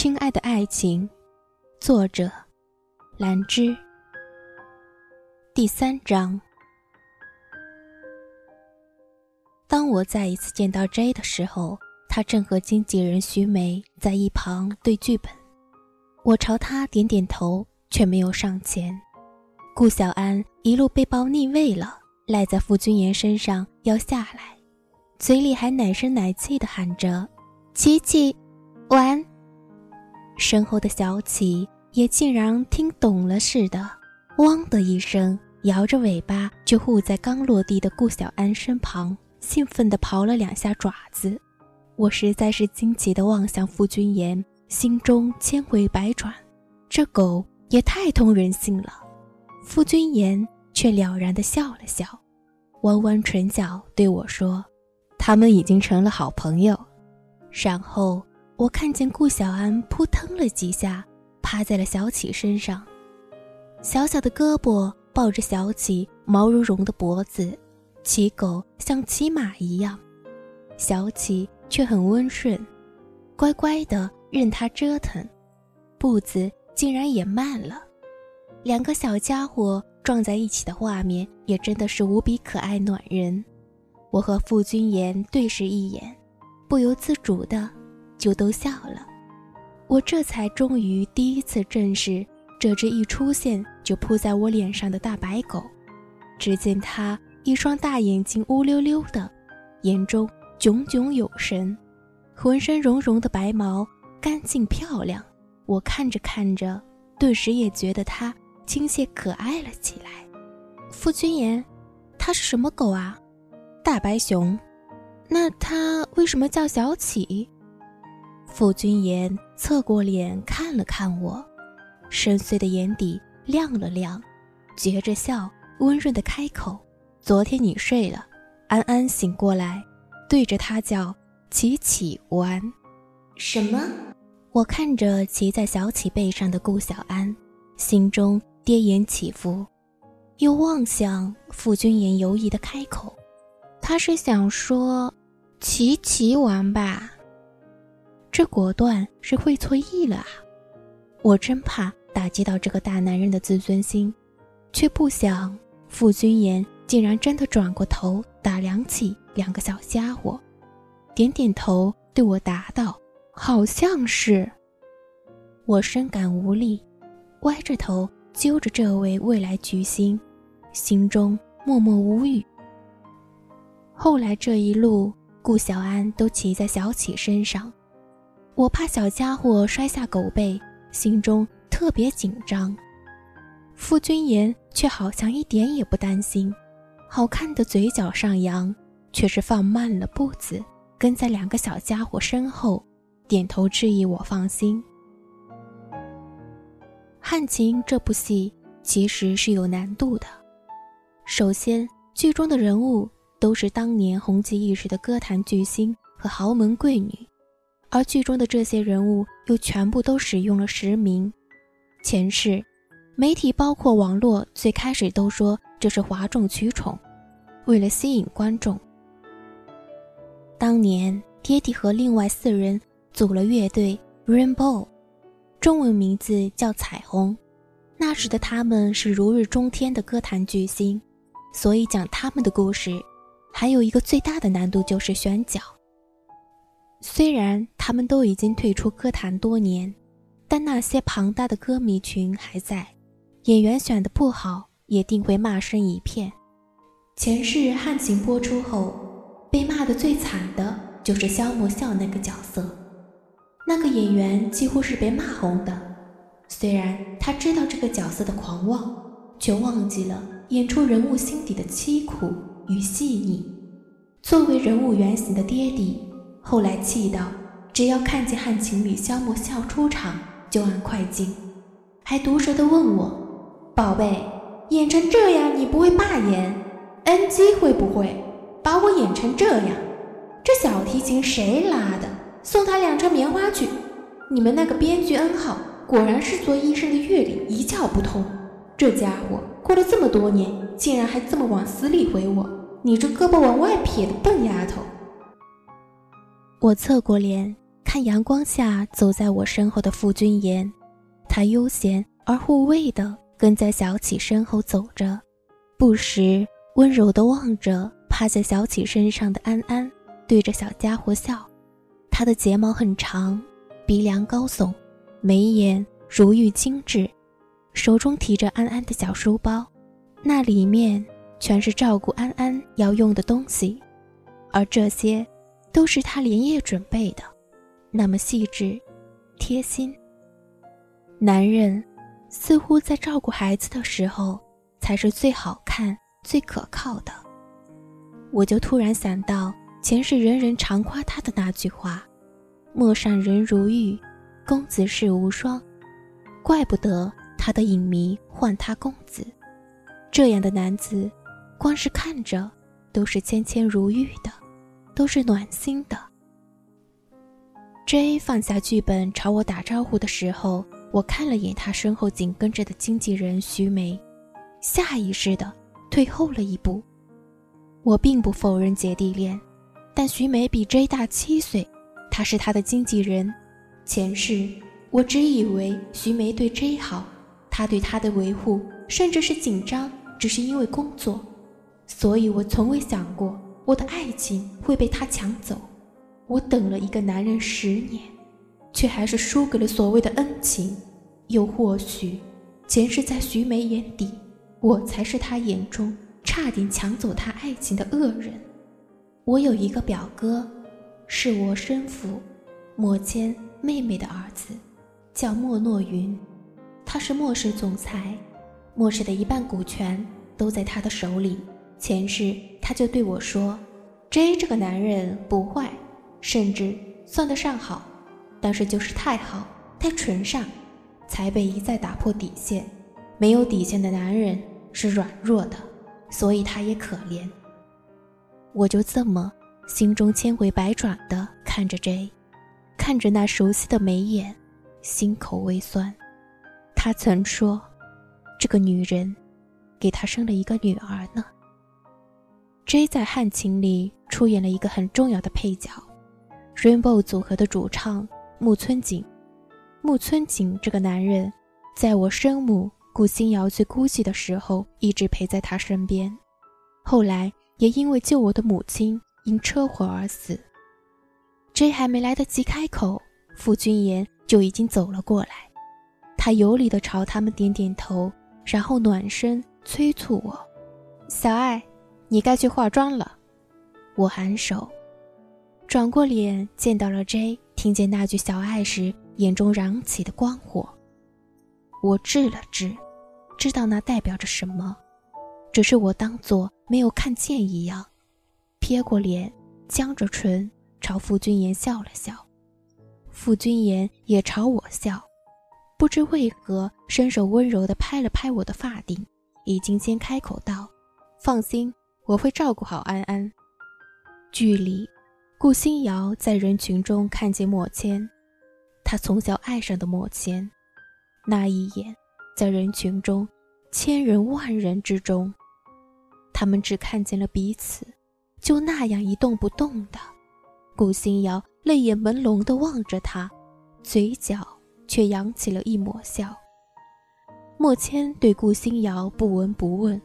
亲爱的爱情，作者兰芝。第三章。当我再一次见到 J 的时候，他正和经纪人徐梅在一旁对剧本。我朝他点点头，却没有上前。顾小安一路背包逆位了，赖在傅君言身上要下来，嘴里还奶声奶气的喊着：“琪琪，晚安。”身后的小启也竟然听懂了似的，汪的一声，摇着尾巴就护在刚落地的顾小安身旁，兴奋地刨了两下爪子。我实在是惊奇地望向傅君言，心中千回百转，这狗也太通人性了。傅君言却了然地笑了笑，弯弯唇角对我说：“他们已经成了好朋友。”然后。我看见顾小安扑腾了几下，趴在了小启身上，小小的胳膊抱着小启毛茸茸的脖子，骑狗像骑马一样，小启却很温顺，乖乖的任他折腾，步子竟然也慢了。两个小家伙撞在一起的画面也真的是无比可爱暖人。我和傅君言对视一眼，不由自主的。就都笑了，我这才终于第一次正视这只一出现就扑在我脸上的大白狗。只见它一双大眼睛乌溜溜的，眼中炯炯有神，浑身绒绒的白毛干净漂亮。我看着看着，顿时也觉得它亲切可爱了起来。傅君言，它是什么狗啊？大白熊。那它为什么叫小启？傅君言侧过脸看了看我，深邃的眼底亮了亮，撅着笑，温润的开口：“昨天你睡了，安安醒过来，对着他叫琪琪玩。”什么？我看着骑在小启背上的顾小安，心中跌宕起伏，又望向傅君言，犹疑的开口：“他是想说，琪琪玩吧？”这果断是会错意了啊！我真怕打击到这个大男人的自尊心，却不想傅君言竟然真的转过头打量起两个小家伙，点点头对我答道：“好像是。”我深感无力，歪着头揪着这位未来巨星，心中默默无语。后来这一路，顾小安都骑在小启身上。我怕小家伙摔下狗背，心中特别紧张。傅君言却好像一点也不担心，好看的嘴角上扬，却是放慢了步子，跟在两个小家伙身后，点头示意我放心。《汉情》这部戏其实是有难度的，首先剧中的人物都是当年红极一时的歌坛巨星和豪门贵女。而剧中的这些人物又全部都使用了实名。前世，媒体包括网络最开始都说这是哗众取宠，为了吸引观众。当年爹地和另外四人组了乐队 Rainbow，中文名字叫彩虹。那时的他们是如日中天的歌坛巨星，所以讲他们的故事，还有一个最大的难度就是选角。虽然他们都已经退出歌坛多年，但那些庞大的歌迷群还在。演员选的不好，也定会骂声一片。前世《汉情》播出后，被骂的最惨的就是萧莫笑那个角色。那个演员几乎是被骂红的。虽然他知道这个角色的狂妄，却忘记了演出人物心底的凄苦与细腻。作为人物原型的爹地。后来气到，只要看见汉情侣萧默笑出场，就按快进，还毒舌的问我：“宝贝，演成这样你不会罢演？NG 会不会把我演成这样？这小提琴谁拉的？送他两车棉花去！你们那个编剧恩浩果然是做医生的阅历一窍不通。这家伙过了这么多年，竟然还这么往死里回我！你这胳膊往外撇的笨丫头！”我侧过脸看阳光下走在我身后的傅君言，他悠闲而护卫地跟在小启身后走着，不时温柔地望着趴在小启身上的安安，对着小家伙笑。他的睫毛很长，鼻梁高耸，眉眼如玉精致，手中提着安安的小书包，那里面全是照顾安安要用的东西，而这些都是他连夜准备的，那么细致、贴心。男人似乎在照顾孩子的时候才是最好看、最可靠的。我就突然想到。前世人人常夸他的那句话：“陌上人如玉，公子世无双。”怪不得他的影迷唤他公子。这样的男子，光是看着都是纤纤如玉的，都是暖心的。J 放下剧本朝我打招呼的时候，我看了眼他身后紧跟着的经纪人徐梅，下意识的退后了一步。我并不否认姐弟恋。但徐梅比 J 大七岁，她是他的经纪人。前世我只以为徐梅对 J 好，他对她的维护甚至是紧张，只是因为工作。所以我从未想过我的爱情会被他抢走。我等了一个男人十年，却还是输给了所谓的恩情。又或许，前世在徐梅眼底，我才是他眼中差点抢走他爱情的恶人。我有一个表哥，是我生父莫谦妹妹的儿子，叫莫诺云。他是莫氏总裁，莫氏的一半股权都在他的手里。前世他就对我说：“J 这个男人不坏，甚至算得上好，但是就是太好，太纯善，才被一再打破底线。没有底线的男人是软弱的，所以他也可怜。”我就这么心中千回百转的看着 J，看着那熟悉的眉眼，心口微酸。他曾说，这个女人给他生了一个女儿呢。J 在《汉情》里出演了一个很重要的配角，Rainbow 组合的主唱木村景。木村景这个男人，在我生母顾欣瑶最孤寂的时候，一直陪在他身边。后来。也因为救我的母亲因车祸而死，J 还没来得及开口，傅君言就已经走了过来。他有礼地朝他们点点头，然后暖声催促我：“小爱，你该去化妆了。”我颔首，转过脸见到了 J，听见那句“小爱”时，眼中燃起的光火。我滞了滞，知道那代表着什么。只是我当作没有看见一样，撇过脸，僵着唇，朝傅君言笑了笑。傅君言也朝我笑，不知为何，伸手温柔地拍了拍我的发顶，已经先开口道：“放心，我会照顾好安安。”剧里，顾欣瑶在人群中看见莫谦，他从小爱上的莫谦，那一眼，在人群中，千人万人之中。他们只看见了彼此，就那样一动不动的。顾欣瑶泪眼朦胧地望着他，嘴角却扬起了一抹笑。莫谦对顾欣瑶不闻不问，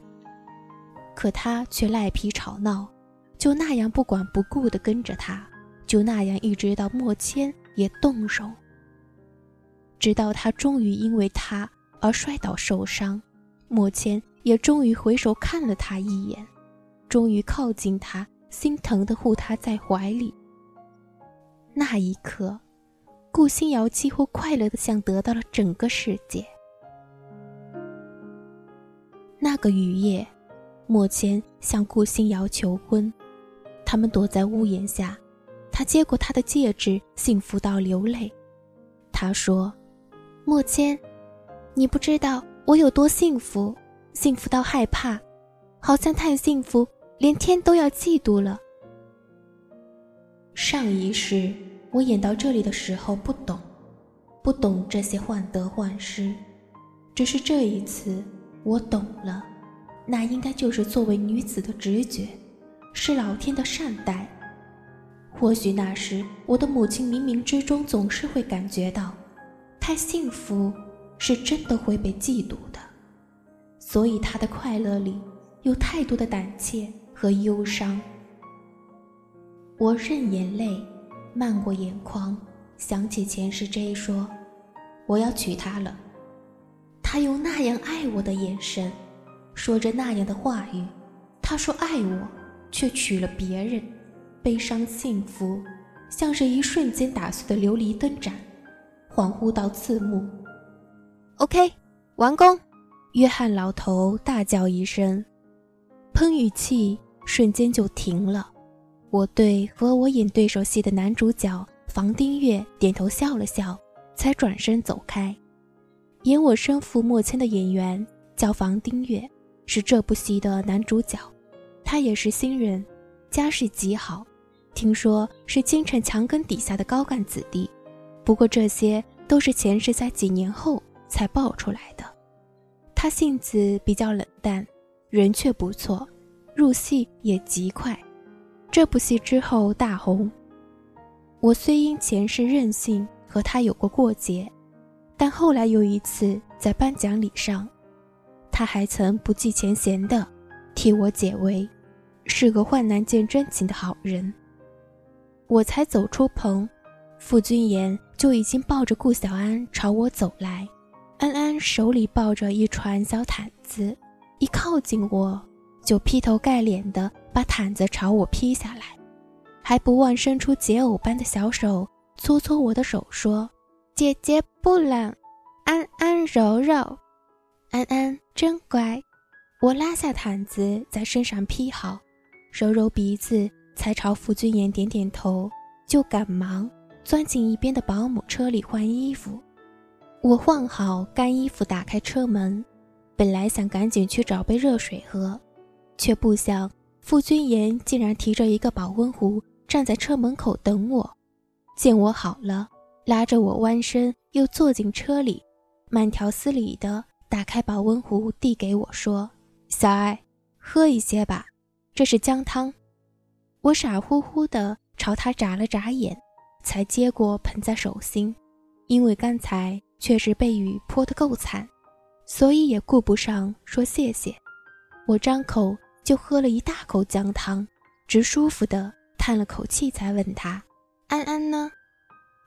可他却赖皮吵闹，就那样不管不顾地跟着他，就那样一直到莫谦也动容，直到他终于因为他而摔倒受伤，莫谦。也终于回首看了他一眼，终于靠近他，心疼的护他在怀里。那一刻，顾欣瑶几乎快乐的像得到了整个世界。那个雨夜，莫谦向顾欣瑶求婚，他们躲在屋檐下，他接过她的戒指，幸福到流泪。他说：“莫谦，你不知道我有多幸福。”幸福到害怕，好像太幸福，连天都要嫉妒了。上一世我演到这里的时候不懂，不懂这些患得患失，只是这一次我懂了，那应该就是作为女子的直觉，是老天的善待。或许那时我的母亲冥冥之中总是会感觉到，太幸福是真的会被嫉妒的，所以她的快乐里有太多的胆怯和忧伤。我任眼泪漫过眼眶，想起前世 J 说：“我要娶她了。”他用那样爱我的眼神，说着那样的话语。他说爱我，却娶了别人。悲伤幸福，像是一瞬间打碎的琉璃灯盏，恍惚到刺目。OK，完工！约翰老头大叫一声，喷雨器瞬间就停了。我对和我演对手戏的男主角房丁月点头笑了笑，才转身走开。演我生父莫谦的演员叫房丁月，是这部戏的男主角。他也是新人，家世极好，听说是京城墙根底下的高干子弟。不过这些都是前世在几年后才爆出来的。他性子比较冷淡，人却不错，入戏也极快。这部戏之后大红。我虽因前世任性和他有过过节。但后来又一次在颁奖礼上，他还曾不计前嫌的替我解围，是个患难见真情的好人。我才走出棚，傅君言就已经抱着顾小安朝我走来，安安手里抱着一船小毯子，一靠近我就劈头盖脸的把毯子朝我劈下来，还不忘伸出解偶般的小手搓搓我的手，说。姐姐不冷，安安柔柔，安安真乖。我拉下毯子在身上披好，揉揉鼻子，才朝傅君言点点头，就赶忙钻进一边的保姆车里换衣服。我换好干衣服，打开车门，本来想赶紧去找杯热水喝，却不想傅君言竟然提着一个保温壶站在车门口等我。见我好了。拉着我弯身，又坐进车里，慢条斯理的打开保温壶，递给我说：“小爱，喝一些吧，这是姜汤。”我傻乎乎地朝他眨了眨眼，才接过捧在手心。因为刚才确实被雨泼得够惨，所以也顾不上说谢谢。我张口就喝了一大口姜汤，直舒服地叹了口气，才问他：“安安呢？”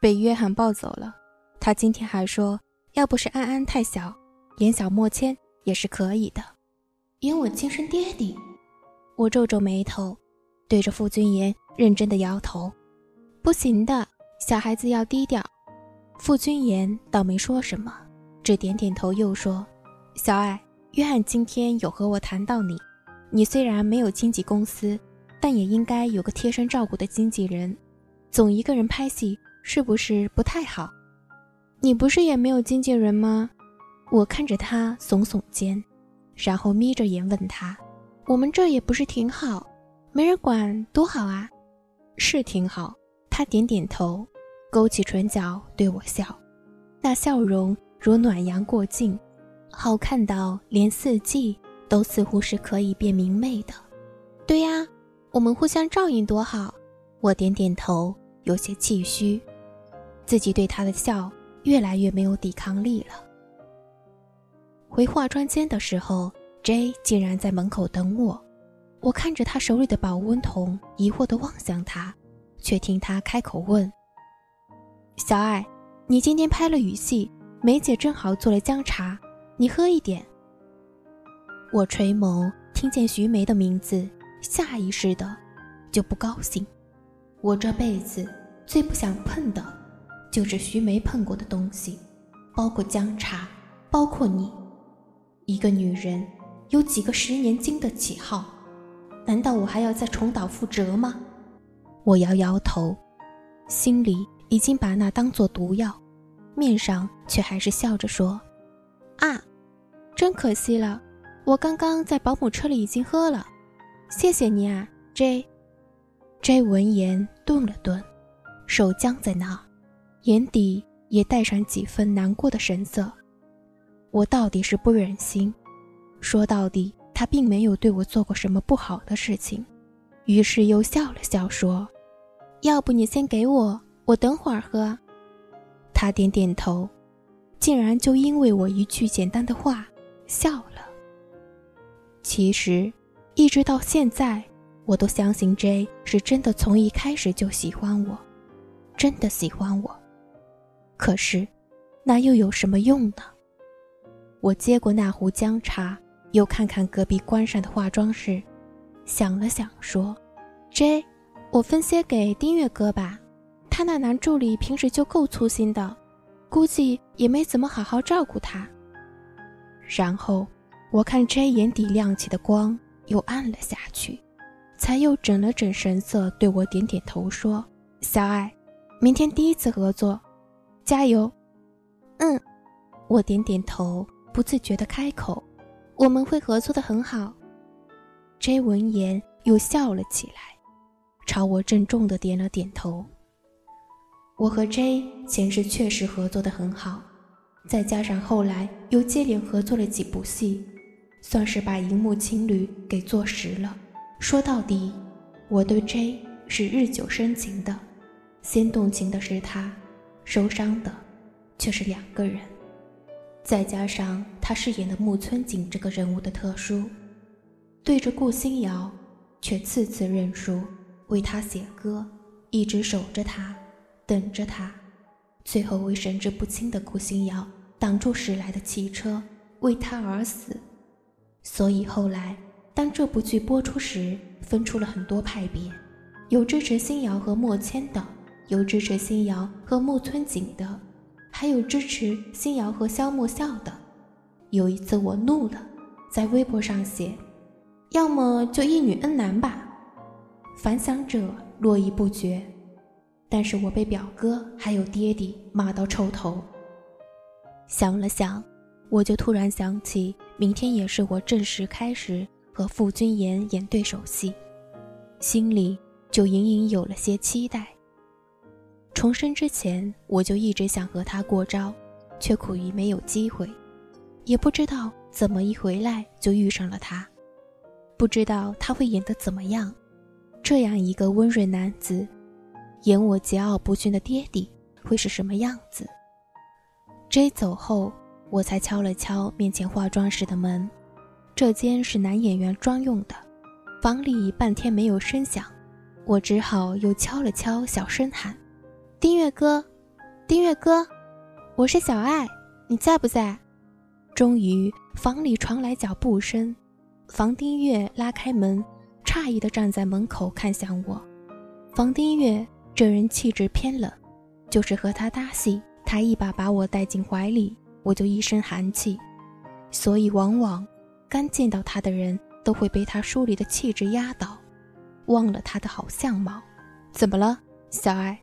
被约翰抱走了。他今天还说，要不是安安太小，演小莫谦也是可以的。演我亲生爹地。我皱皱眉头，对着傅君言认真的摇头：“不行的，小孩子要低调。”傅君言倒没说什么，只点点头，又说：“小爱，约翰今天有和我谈到你。你虽然没有经纪公司，但也应该有个贴身照顾的经纪人。总一个人拍戏。”是不是不太好？你不是也没有经纪人吗？我看着他耸耸肩，然后眯着眼问他：“我们这也不是挺好，没人管多好啊？”是挺好。他点点头，勾起唇角对我笑，那笑容如暖阳过境，好看到连四季都似乎是可以变明媚的。对呀，我们互相照应多好。我点点头，有些气虚。自己对他的笑越来越没有抵抗力了。回化妆间的时候，J 竟然在门口等我。我看着他手里的保温桶，疑惑地望向他，却听他开口问：“小爱，你今天拍了雨戏，梅姐正好做了姜茶，你喝一点。”我垂眸，听见徐梅的名字，下意识的就不高兴。我这辈子最不想碰的。就是徐梅碰过的东西，包括姜茶，包括你。一个女人有几个十年经得起号？难道我还要再重蹈覆辙吗？我摇摇头，心里已经把那当做毒药，面上却还是笑着说：“啊，真可惜了，我刚刚在保姆车里已经喝了。谢谢你啊，J。”J 闻言顿了顿，手僵在那。眼底也带上几分难过的神色。我到底是不忍心，说到底，他并没有对我做过什么不好的事情，于是又笑了笑说：“要不你先给我，我等会儿喝。他点点头，竟然就因为我一句简单的话笑了。其实，一直到现在，我都相信 J 是真的从一开始就喜欢我，真的喜欢我。可是，那又有什么用呢？我接过那壶姜茶，又看看隔壁关上的化妆室，想了想说：“J，我分些给丁月哥吧。”他那男助理平时就够粗心的，估计也没怎么好好照顾他。然后我看 J 眼底亮起的光又暗了下去，才又整了整神色，对我点点头说：“小爱，明天第一次合作，加油。”嗯，我点点头，不自觉地开口：“我们会合作的很好。”J 闻言又笑了起来，朝我郑重地点了点头。我和 J 前世确实合作的很好，再加上后来又接连合作了几部戏，算是把荧幕情侣给做实了。说到底，我对 J 是日久生情的，先动情的是他，受伤的却是两个人。再加上他饰演的木村景这个人物的特殊，对着顾星瑶，却次次认输，为他写歌，一直守着他。等着他，最后为神志不清的顾星瑶挡住驶来的汽车，为他而死。所以后来，当这部剧播出时，分出了很多派别，有支持星瑶和莫谦的，有支持星瑶和木村景的，还有支持星瑶和萧莫笑的。有一次我怒了，在微博上写：“要么就一女恩男吧。”反响者络绎不绝。但是我被表哥还有爹地骂到臭头。想了想，我就突然想起，明天也是我正式开始和傅君言演对手戏，心里就隐隐有了些期待。重生之前，我就一直想和他过招，却苦于没有机会，也不知道怎么一回来就遇上了他，不知道他会演得怎么样。这样一个温润男子。演我桀骜不驯的爹地会是什么样子？J 走后，我才敲了敲面前化妆室的门。这间是男演员专用的，房里半天没有声响，我只好又敲了敲，小声喊：“丁月哥，丁月哥，我是小爱，你在不在？”终于，房里传来脚步声，房丁月拉开门，诧异地站在门口看向我。房丁月。这人气质偏冷，就是和他搭戏，他一把把我带进怀里，我就一身寒气。所以往往刚见到他的人都会被他疏离的气质压倒，忘了他的好相貌。怎么了，小爱？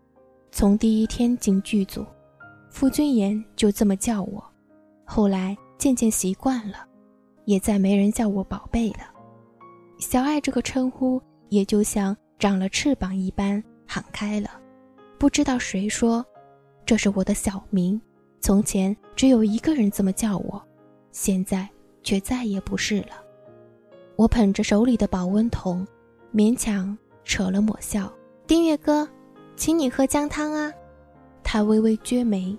从第一天进剧组，傅君言就这么叫我，后来渐渐习惯了，也再没人叫我宝贝了。小爱这个称呼，也就像长了翅膀一般。喊开了，不知道谁说，这是我的小名。从前只有一个人这么叫我，现在却再也不是了。我捧着手里的保温桶，勉强扯了抹笑：“丁月哥，请你喝姜汤啊。”他微微撅眉，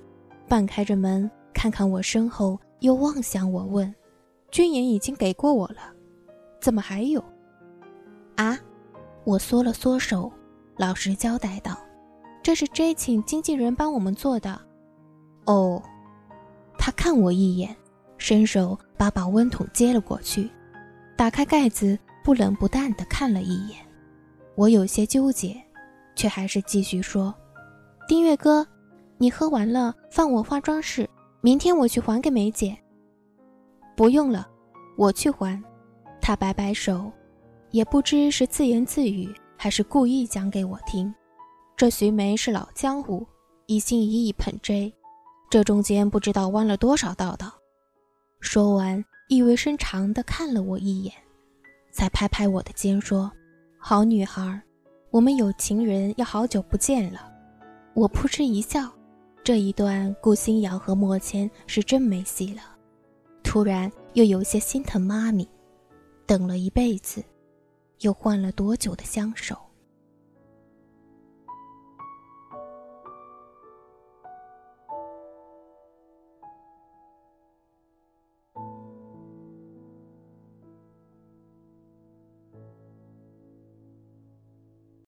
半开着门，看看我身后，又望向我问：“君言已经给过我了，怎么还有？”啊！我缩了缩手。老实交代道：“这是 J 请经纪人帮我们做的。”哦，他看我一眼，伸手把保温桶接了过去，打开盖子，不冷不淡地看了一眼。我有些纠结，却还是继续说：“丁月哥，你喝完了放我化妆室，明天我去还给梅姐。”不用了，我去还。他摆摆手，也不知是自言自语。还是故意讲给我听，这徐梅是老江湖，一心一意捧 J，这中间不知道弯了多少道道。说完，意味深长地看了我一眼，才拍拍我的肩说：“好女孩，我们有情人要好久不见了。”我扑哧一笑，这一段顾新瑶和莫谦是真没戏了。突然又有些心疼妈咪，等了一辈子。又换了多久的相守？